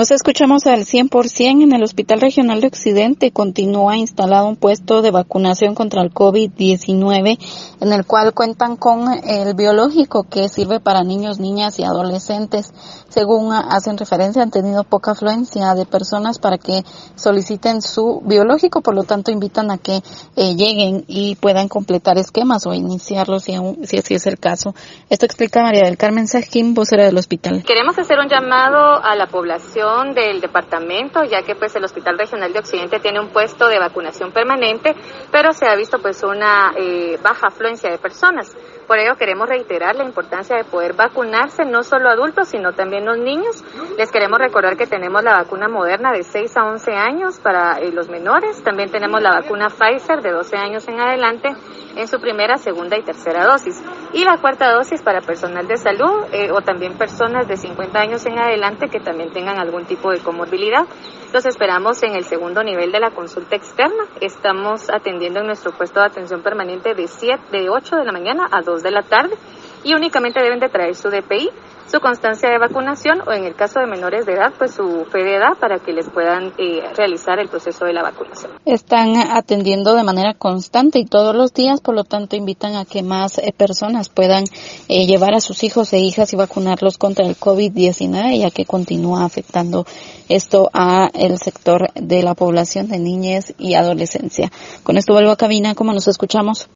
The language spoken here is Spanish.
Nos escuchamos al 100% en el Hospital Regional de Occidente. Continúa instalado un puesto de vacunación contra el COVID-19 en el cual cuentan con el biológico que sirve para niños, niñas y adolescentes. Según hacen referencia, han tenido poca afluencia de personas para que soliciten su biológico, por lo tanto invitan a que eh, lleguen y puedan completar esquemas o iniciarlos si, si así es el caso. Esto explica María del Carmen Sajín, vocera del hospital. Queremos hacer un llamado a la población del departamento, ya que pues el Hospital Regional de Occidente tiene un puesto de vacunación permanente, pero se ha visto pues una eh, baja afluencia de personas. Por ello queremos reiterar la importancia de poder vacunarse, no solo adultos, sino también los niños. Les queremos recordar que tenemos la vacuna moderna de 6 a 11 años para eh, los menores. También tenemos la vacuna Pfizer de 12 años en adelante en su primera, segunda y tercera dosis. Y la cuarta dosis para personal de salud eh, o también personas de 50 años en adelante que también tengan algún tipo de comorbilidad. Los esperamos en el segundo nivel de la consulta externa. Estamos atendiendo en nuestro puesto de atención permanente de, 7, de 8 de la mañana a 2 de la tarde y únicamente deben de traer su DPI su constancia de vacunación o en el caso de menores de edad, pues su fe de edad para que les puedan eh, realizar el proceso de la vacunación. Están atendiendo de manera constante y todos los días, por lo tanto invitan a que más eh, personas puedan eh, llevar a sus hijos e hijas y vacunarlos contra el COVID-19 ya que continúa afectando esto a el sector de la población de niñez y adolescencia. Con esto vuelvo a cabina, como nos escuchamos?